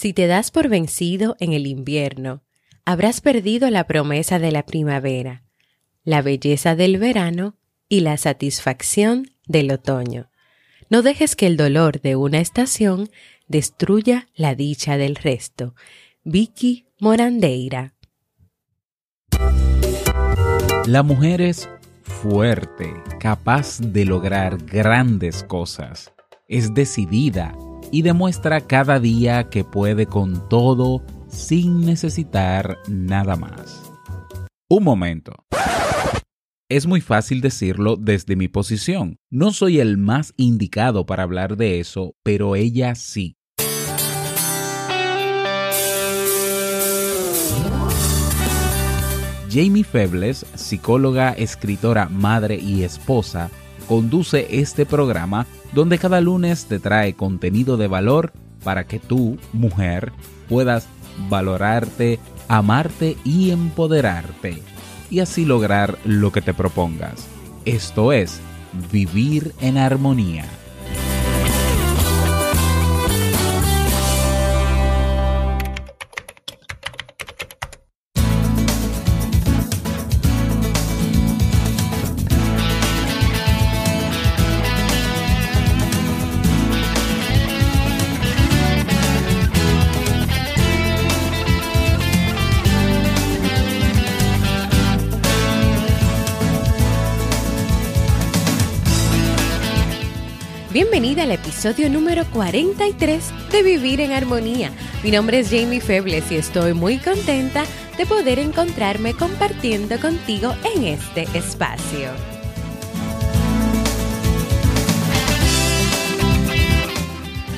Si te das por vencido en el invierno, habrás perdido la promesa de la primavera, la belleza del verano y la satisfacción del otoño. No dejes que el dolor de una estación destruya la dicha del resto. Vicky Morandeira. La mujer es fuerte, capaz de lograr grandes cosas. Es decidida y demuestra cada día que puede con todo sin necesitar nada más. Un momento. Es muy fácil decirlo desde mi posición. No soy el más indicado para hablar de eso, pero ella sí. Jamie Febles, psicóloga, escritora, madre y esposa, conduce este programa donde cada lunes te trae contenido de valor para que tú, mujer, puedas valorarte, amarte y empoderarte, y así lograr lo que te propongas. Esto es, vivir en armonía. Bienvenida al episodio número 43 de Vivir en Armonía. Mi nombre es Jamie Febles y estoy muy contenta de poder encontrarme compartiendo contigo en este espacio.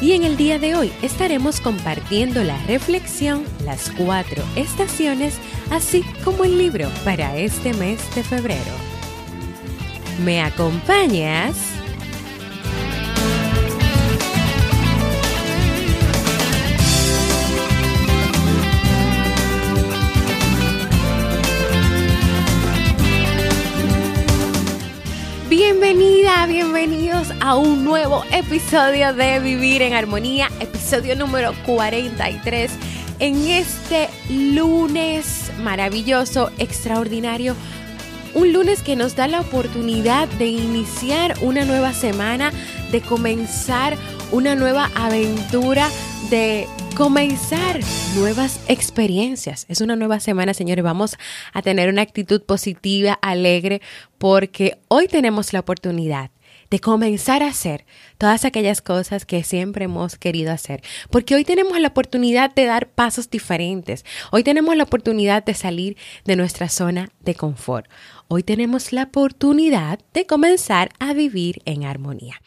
Y en el día de hoy estaremos compartiendo la reflexión, las cuatro estaciones, así como el libro para este mes de febrero. ¿Me acompañas? Bienvenidos a un nuevo episodio de Vivir en Armonía, episodio número 43. En este lunes maravilloso, extraordinario, un lunes que nos da la oportunidad de iniciar una nueva semana, de comenzar una nueva aventura, de comenzar nuevas experiencias. Es una nueva semana, señores. Vamos a tener una actitud positiva, alegre, porque hoy tenemos la oportunidad de comenzar a hacer todas aquellas cosas que siempre hemos querido hacer. Porque hoy tenemos la oportunidad de dar pasos diferentes. Hoy tenemos la oportunidad de salir de nuestra zona de confort. Hoy tenemos la oportunidad de comenzar a vivir en armonía.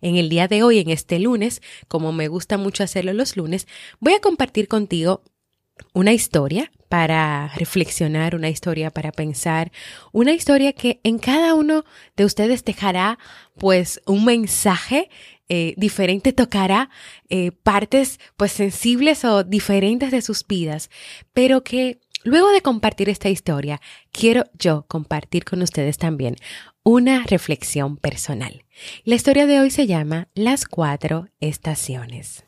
En el día de hoy, en este lunes, como me gusta mucho hacerlo los lunes, voy a compartir contigo una historia para reflexionar, una historia para pensar, una historia que en cada uno de ustedes dejará pues un mensaje eh, diferente, tocará eh, partes pues sensibles o diferentes de sus vidas, pero que luego de compartir esta historia, quiero yo compartir con ustedes también una reflexión personal. La historia de hoy se llama Las cuatro estaciones.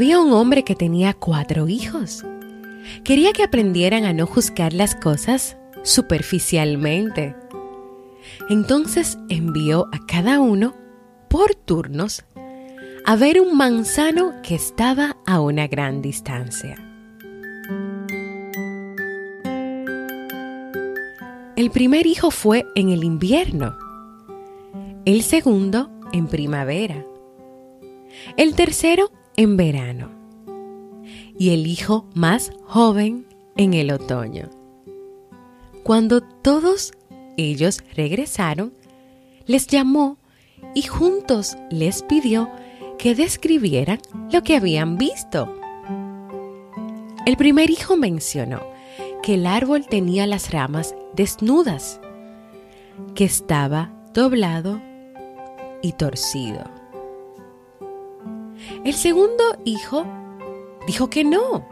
Había un hombre que tenía cuatro hijos. Quería que aprendieran a no juzgar las cosas superficialmente. Entonces envió a cada uno, por turnos, a ver un manzano que estaba a una gran distancia. El primer hijo fue en el invierno, el segundo en primavera, el tercero en verano y el hijo más joven en el otoño. Cuando todos ellos regresaron, les llamó y juntos les pidió que describieran lo que habían visto. El primer hijo mencionó que el árbol tenía las ramas desnudas, que estaba doblado y torcido. El segundo hijo dijo que no,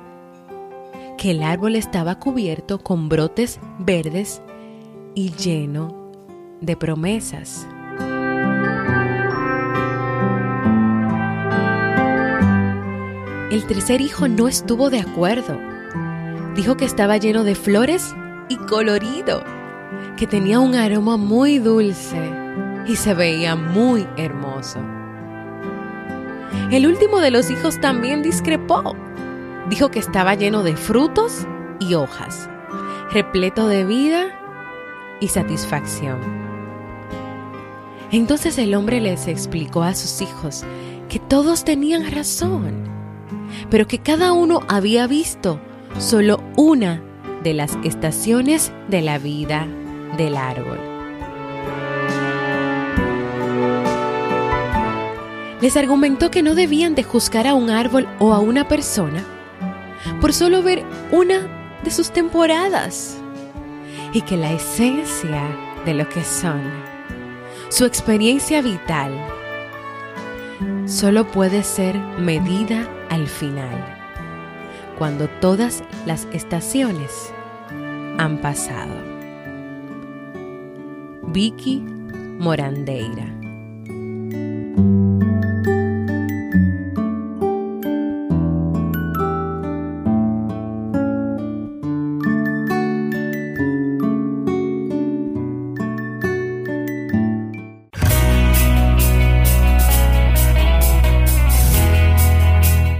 que el árbol estaba cubierto con brotes verdes y lleno de promesas. El tercer hijo no estuvo de acuerdo. Dijo que estaba lleno de flores y colorido, que tenía un aroma muy dulce y se veía muy hermoso. El último de los hijos también discrepó. Dijo que estaba lleno de frutos y hojas, repleto de vida y satisfacción. Entonces el hombre les explicó a sus hijos que todos tenían razón pero que cada uno había visto solo una de las estaciones de la vida del árbol. Les argumentó que no debían de juzgar a un árbol o a una persona por solo ver una de sus temporadas y que la esencia de lo que son, su experiencia vital, solo puede ser medida al final, cuando todas las estaciones han pasado. Vicky Morandeira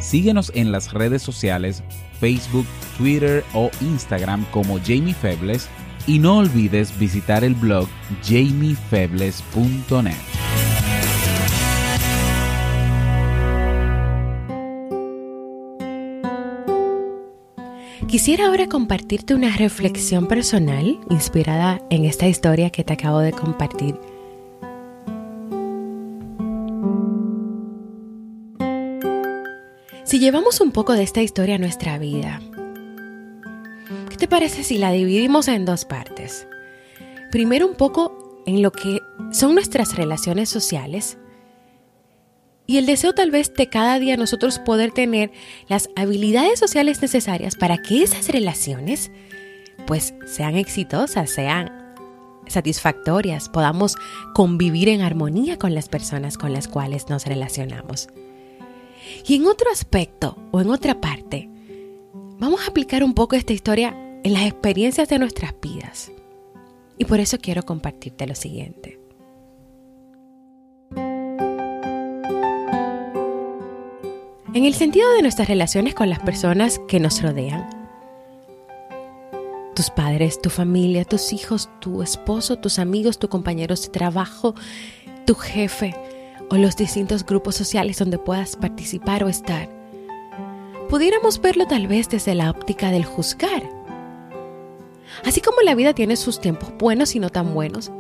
Síguenos en las redes sociales, Facebook, Twitter o Instagram como Jamie Febles y no olvides visitar el blog jamiefebles.net. Quisiera ahora compartirte una reflexión personal inspirada en esta historia que te acabo de compartir Si llevamos un poco de esta historia a nuestra vida, ¿qué te parece si la dividimos en dos partes? Primero un poco en lo que son nuestras relaciones sociales y el deseo tal vez de cada día nosotros poder tener las habilidades sociales necesarias para que esas relaciones pues sean exitosas, sean satisfactorias, podamos convivir en armonía con las personas con las cuales nos relacionamos. Y en otro aspecto o en otra parte, vamos a aplicar un poco esta historia en las experiencias de nuestras vidas. Y por eso quiero compartirte lo siguiente. En el sentido de nuestras relaciones con las personas que nos rodean, tus padres, tu familia, tus hijos, tu esposo, tus amigos, tus compañeros de trabajo, tu jefe, o los distintos grupos sociales donde puedas participar o estar. Pudiéramos verlo tal vez desde la óptica del juzgar. Así como la vida tiene sus tiempos buenos y no tan buenos,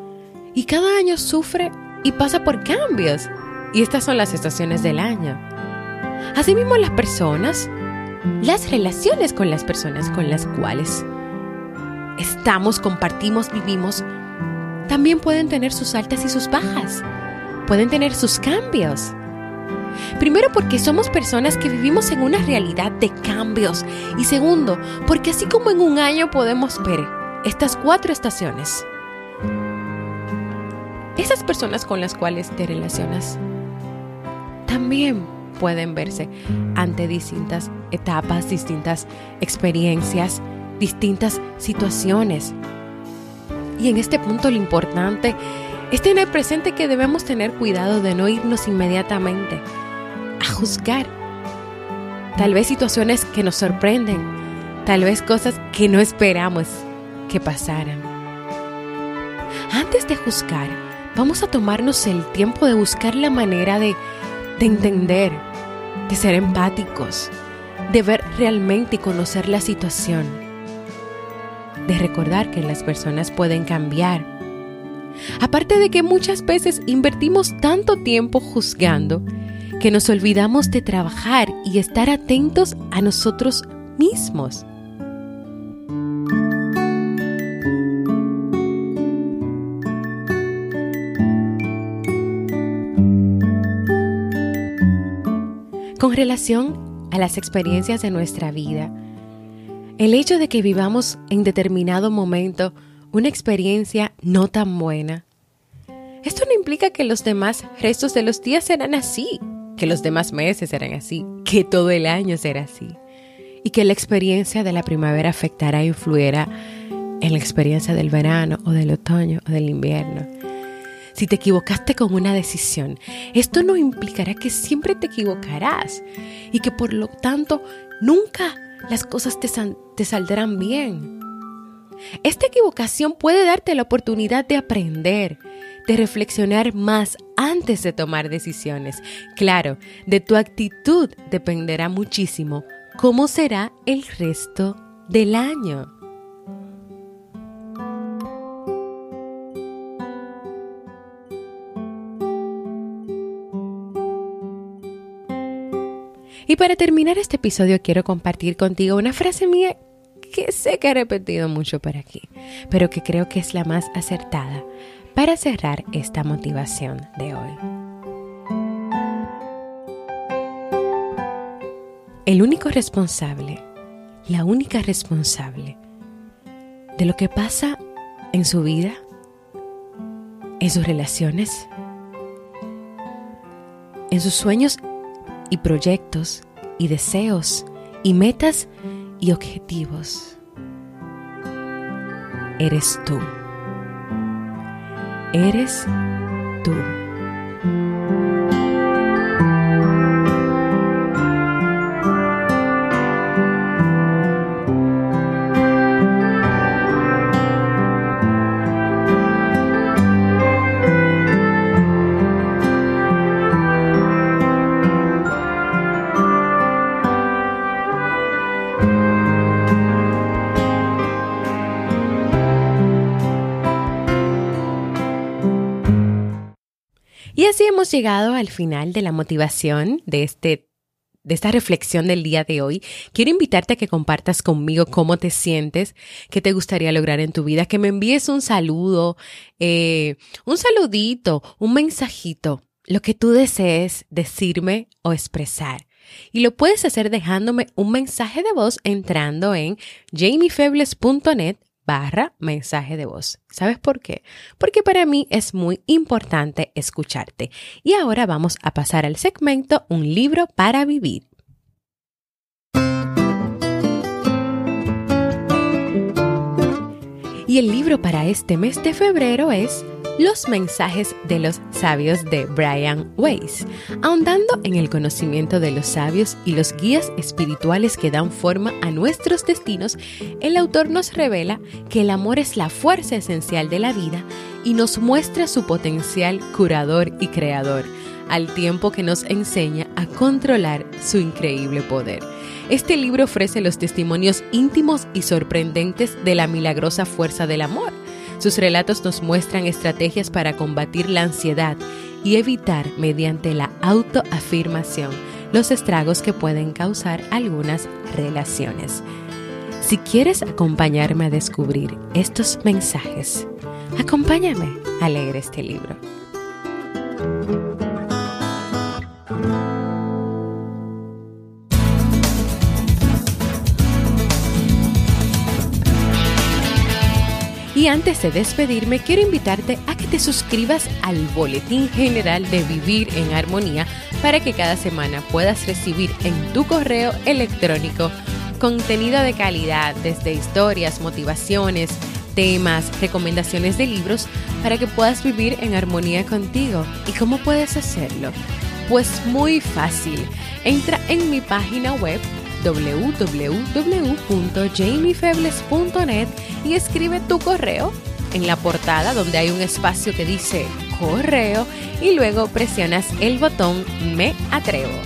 y cada año sufre y pasa por cambios, y estas son las estaciones del año. Asimismo las personas, las relaciones con las personas con las cuales estamos, compartimos, vivimos, también pueden tener sus altas y sus bajas pueden tener sus cambios. Primero porque somos personas que vivimos en una realidad de cambios. Y segundo, porque así como en un año podemos ver estas cuatro estaciones, esas personas con las cuales te relacionas también pueden verse ante distintas etapas, distintas experiencias, distintas situaciones. Y en este punto lo importante es tener presente que debemos tener cuidado de no irnos inmediatamente a juzgar. Tal vez situaciones que nos sorprenden, tal vez cosas que no esperamos que pasaran. Antes de juzgar, vamos a tomarnos el tiempo de buscar la manera de de entender, de ser empáticos, de ver realmente y conocer la situación, de recordar que las personas pueden cambiar. Aparte de que muchas veces invertimos tanto tiempo juzgando que nos olvidamos de trabajar y estar atentos a nosotros mismos. Con relación a las experiencias de nuestra vida, el hecho de que vivamos en determinado momento una experiencia no tan buena, esto no implica que los demás restos de los días serán así, que los demás meses serán así, que todo el año será así, y que la experiencia de la primavera afectará e influirá en la experiencia del verano o del otoño o del invierno si te equivocaste con una decisión, esto no implicará que siempre te equivocarás y que por lo tanto nunca las cosas te, te saldrán bien. Esta equivocación puede darte la oportunidad de aprender, de reflexionar más antes de tomar decisiones. Claro, de tu actitud dependerá muchísimo cómo será el resto del año. Y para terminar este episodio quiero compartir contigo una frase mía que sé que he repetido mucho por aquí, pero que creo que es la más acertada para cerrar esta motivación de hoy. El único responsable, la única responsable de lo que pasa en su vida, en sus relaciones, en sus sueños y proyectos y deseos y metas y objetivos. Eres tú. Eres tú. Llegado al final de la motivación de este de esta reflexión del día de hoy, quiero invitarte a que compartas conmigo cómo te sientes, qué te gustaría lograr en tu vida, que me envíes un saludo, eh, un saludito, un mensajito, lo que tú desees decirme o expresar. Y lo puedes hacer dejándome un mensaje de voz entrando en jamiefebles.net barra mensaje de voz. ¿Sabes por qué? Porque para mí es muy importante escucharte. Y ahora vamos a pasar al segmento Un libro para vivir. Y el libro para este mes de febrero es Los mensajes de los sabios de Brian Weiss, ahondando en el conocimiento de los sabios y los guías espirituales que dan forma a nuestros destinos, el autor nos revela que el amor es la fuerza esencial de la vida y nos muestra su potencial curador y creador, al tiempo que nos enseña a controlar su increíble poder. Este libro ofrece los testimonios íntimos y sorprendentes de la milagrosa fuerza del amor. Sus relatos nos muestran estrategias para combatir la ansiedad y evitar mediante la autoafirmación los estragos que pueden causar algunas relaciones. Si quieres acompañarme a descubrir estos mensajes, acompáñame a leer este libro. Antes de despedirme, quiero invitarte a que te suscribas al Boletín General de Vivir en Armonía para que cada semana puedas recibir en tu correo electrónico contenido de calidad, desde historias, motivaciones, temas, recomendaciones de libros, para que puedas vivir en armonía contigo. ¿Y cómo puedes hacerlo? Pues muy fácil. Entra en mi página web www.jamiefebles.net y escribe tu correo en la portada donde hay un espacio que dice correo y luego presionas el botón Me atrevo.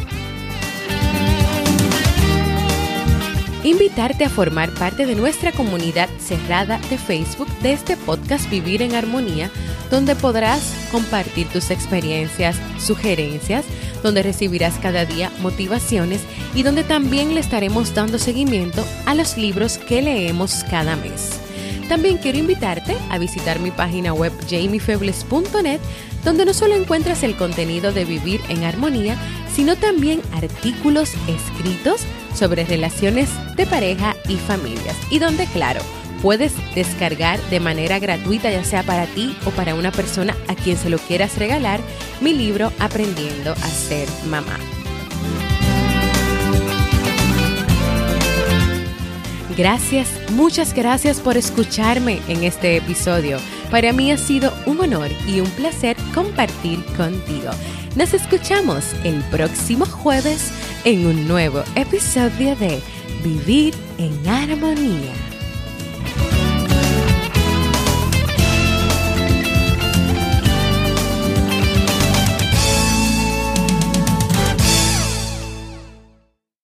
invitarte a formar parte de nuestra comunidad cerrada de Facebook de este podcast Vivir en Armonía, donde podrás compartir tus experiencias, sugerencias, donde recibirás cada día motivaciones y donde también le estaremos dando seguimiento a los libros que leemos cada mes. También quiero invitarte a visitar mi página web jamiefebles.net, donde no solo encuentras el contenido de Vivir en Armonía, sino también artículos escritos sobre relaciones de pareja y familias. Y donde, claro, puedes descargar de manera gratuita, ya sea para ti o para una persona a quien se lo quieras regalar, mi libro Aprendiendo a ser mamá. Gracias, muchas gracias por escucharme en este episodio. Para mí ha sido un honor y un placer compartir contigo. Nos escuchamos el próximo jueves en un nuevo episodio de Vivir en Armonía.